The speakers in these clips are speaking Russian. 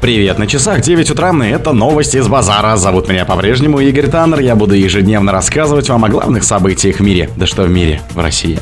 Привет, на часах 9 утра, и это новости из базара. Зовут меня по-прежнему Игорь Таннер. Я буду ежедневно рассказывать вам о главных событиях в мире. Да что в мире, в России.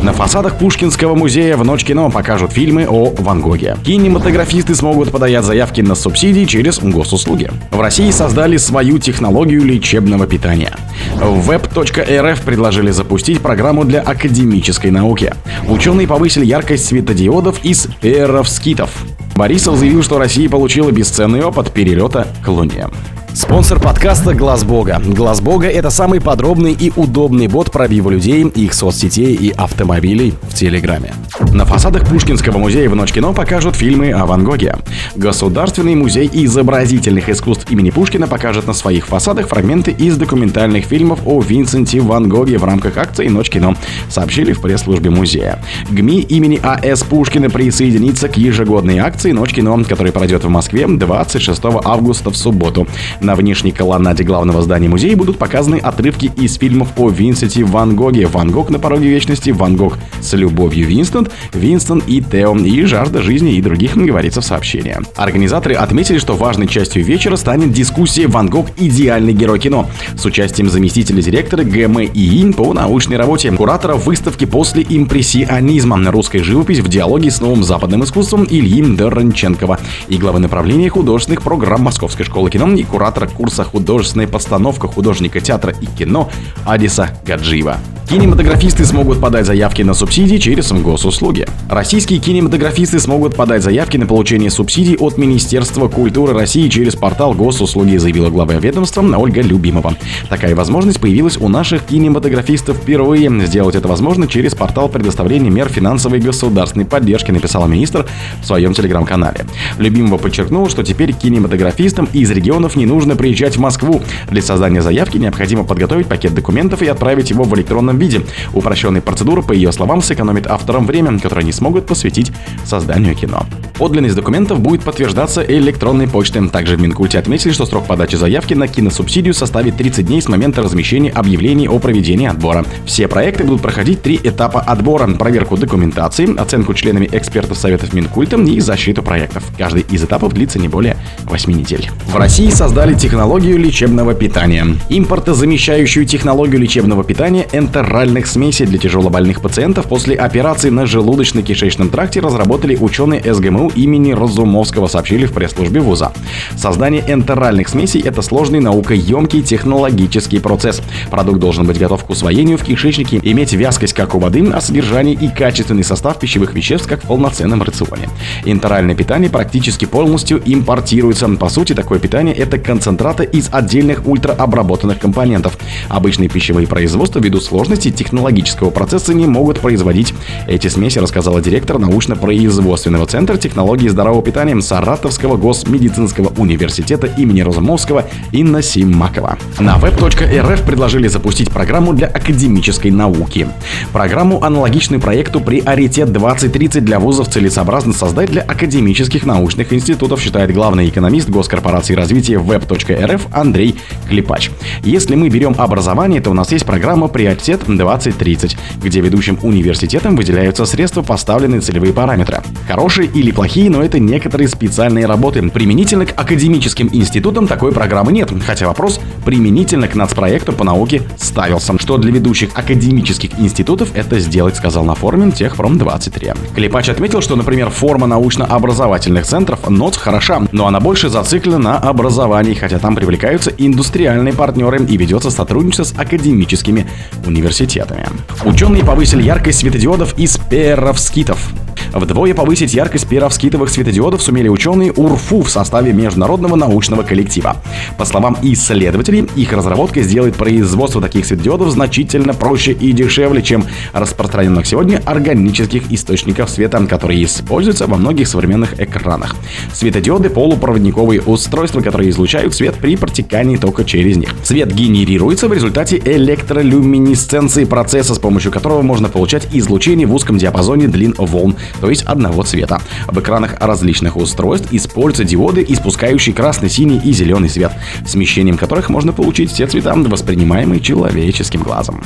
На фасадах Пушкинского музея в Ночь кино покажут фильмы о Ван Гоге. Кинематографисты смогут подать заявки на субсидии через госуслуги. В России создали свою технологию лечебного питания. В web.rf предложили запустить программу для академической науки. Ученые повысили яркость светодиодов из перовскитов. Борисов заявил, что Россия получила бесценный опыт перелета к Луне. Спонсор подкаста Глаз Бога. Глаз Бога это самый подробный и удобный бот пробива людей, их соцсетей и автомобилей в Телеграме. На фасадах Пушкинского музея в Ночь кино покажут фильмы о Ван Гоге. Государственный музей изобразительных искусств имени Пушкина покажет на своих фасадах фрагменты из документальных фильмов о Винсенте Ван Гоге в рамках акции Ночь кино, сообщили в пресс-службе музея. ГМИИ имени А.С. Пушкина присоединится к ежегодной акции Ночь кино, которая пройдет в Москве 26 августа в субботу. На внешней колоннаде главного здания музея будут показаны отрывки из фильмов о Винсенте Ван Гоге, Ван Гог на пороге вечности, Ван Гог с любовью Винсент, Винсент и Тео и жажда жизни и других, говорится в сообщении. Организаторы отметили, что важной частью вечера станет дискуссия «Ван Гог – идеальный герой кино» с участием заместителя директора ГМИИ по научной работе, куратора выставки после импрессионизма «Русская живопись в диалоге с новым западным искусством» Ильи Доронченкова и главы направления художественных программ Московской школы кино и куратора куратора курса художественной постановка художника театра и кино Адиса Гаджиева. Кинематографисты смогут подать заявки на субсидии через госуслуги. Российские кинематографисты смогут подать заявки на получение субсидий от Министерства культуры России через портал госуслуги, заявила глава ведомства Ольга Любимова. Такая возможность появилась у наших кинематографистов впервые. Сделать это возможно через портал предоставления мер финансовой государственной поддержки, написала министр в своем телеграм-канале. Любимова подчеркнула, что теперь кинематографистам из регионов не нужно приезжать в Москву. Для создания заявки необходимо подготовить пакет документов и отправить его в электронном виде. Упрощенная процедура, по ее словам, сэкономит авторам время, которое они смогут посвятить созданию кино. Подлинность документов будет подтверждаться электронной почтой. Также в Минкульте отметили, что срок подачи заявки на киносубсидию составит 30 дней с момента размещения объявлений о проведении отбора. Все проекты будут проходить три этапа отбора – проверку документации, оценку членами экспертов Советов Минкульта и защиту проектов. Каждый из этапов длится не более 8 недель. В России создали технологию лечебного питания. Импортозамещающую технологию лечебного питания Enter оральных смесей для тяжелобольных пациентов после операции на желудочно-кишечном тракте разработали ученые СГМУ имени Разумовского, сообщили в пресс-службе ВУЗа. Создание энтеральных смесей – это сложный наукоемкий технологический процесс. Продукт должен быть готов к усвоению в кишечнике, иметь вязкость как у воды, а содержание и качественный состав пищевых веществ как в полноценном рационе. Энтеральное питание практически полностью импортируется. По сути, такое питание – это концентраты из отдельных ультраобработанных компонентов. Обычные пищевые производства ввиду сложности технологического процесса не могут производить эти смеси, рассказала директор научно-производственного центра технологии здорового питания Саратовского госмедицинского университета имени Розумовского Инна Симакова. На web.rf предложили запустить программу для академической науки. Программу, аналогичную проекту «Приоритет 2030» для вузов целесообразно создать для академических научных институтов, считает главный экономист Госкорпорации развития web.rf Андрей Клепач. Если мы берем образование, то у нас есть программа «Приоритет 2030, где ведущим университетам выделяются средства, поставленные целевые параметры. Хорошие или плохие, но это некоторые специальные работы. Применительно к академическим институтам такой программы нет, хотя вопрос применительно к нацпроекту по науке ставился. Что для ведущих академических институтов это сделать, сказал на форуме Техпром-23. Клепач отметил, что, например, форма научно-образовательных центров НОЦ хороша, но она больше зациклена на образовании, хотя там привлекаются индустриальные партнеры и ведется сотрудничество с академическими университетами. Ученые повысили яркость светодиодов из перовскитов. Вдвое повысить яркость перовскитовых светодиодов сумели ученые УРФУ в составе международного научного коллектива. По словам исследователей, их разработка сделает производство таких светодиодов значительно проще и дешевле, чем распространенных сегодня органических источников света, которые используются во многих современных экранах. Светодиоды — полупроводниковые устройства, которые излучают свет при протекании тока через них. Свет генерируется в результате электролюминесценции процесса, с помощью которого можно получать излучение в узком диапазоне длин волн, то есть одного цвета. В экранах различных устройств используются диоды, испускающие красный, синий и зеленый свет, смещением которых можно получить все цвета, воспринимаемые человеческим глазом.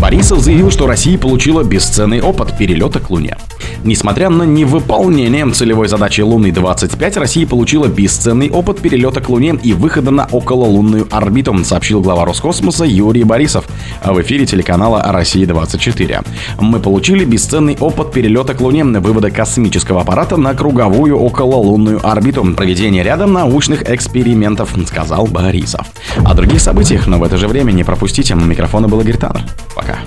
Борисов заявил, что Россия получила бесценный опыт перелета к Луне. Несмотря на невыполнение целевой задачи Луны-25, Россия получила бесценный опыт перелета к Луне и выхода на окололунную орбиту, сообщил глава Роскосмоса Юрий Борисов в эфире телеканала «Россия-24». Мы получили бесценный опыт перелета к Луне, вывода космического аппарата на круговую окололунную орбиту, проведения ряда научных экспериментов, сказал Борисов. О других событиях, но в это же время не пропустите. У микрофона был Игорь Таннер. Пока.